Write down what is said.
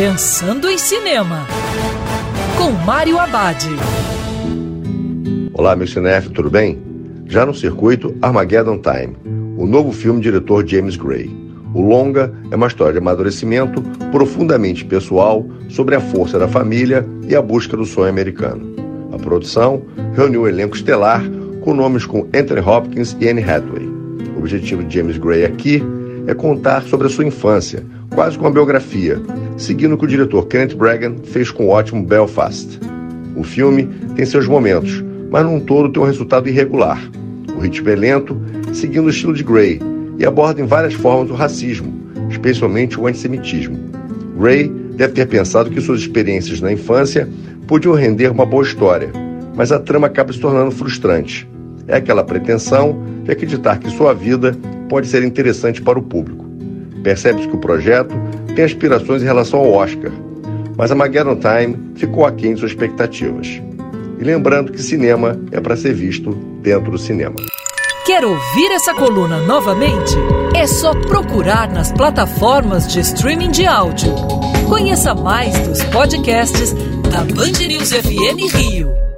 Pensando em Cinema, com Mário Abad. Olá, meu cinef, tudo bem? Já no circuito Armageddon Time, o novo filme diretor James Gray. O longa é uma história de amadurecimento profundamente pessoal sobre a força da família e a busca do sonho americano. A produção reuniu um elenco estelar com nomes como Anthony Hopkins e Anne Hathaway. O objetivo de James Gray aqui é contar sobre a sua infância, quase como uma biografia, seguindo o que o diretor Kenneth Bragan fez com o ótimo Belfast. O filme tem seus momentos, mas num todo tem um resultado irregular. O ritmo é lento, seguindo o estilo de Gray, e aborda em várias formas o racismo, especialmente o antissemitismo. Gray deve ter pensado que suas experiências na infância podiam render uma boa história, mas a trama acaba se tornando frustrante. É aquela pretensão de acreditar que sua vida pode ser interessante para o público. Percebe-se que o projeto tem aspirações em relação ao Oscar, mas a Mageddon Time ficou aquém de suas expectativas. E lembrando que cinema é para ser visto dentro do cinema. Quer ouvir essa coluna novamente? É só procurar nas plataformas de streaming de áudio. Conheça mais dos podcasts da Band News FM Rio.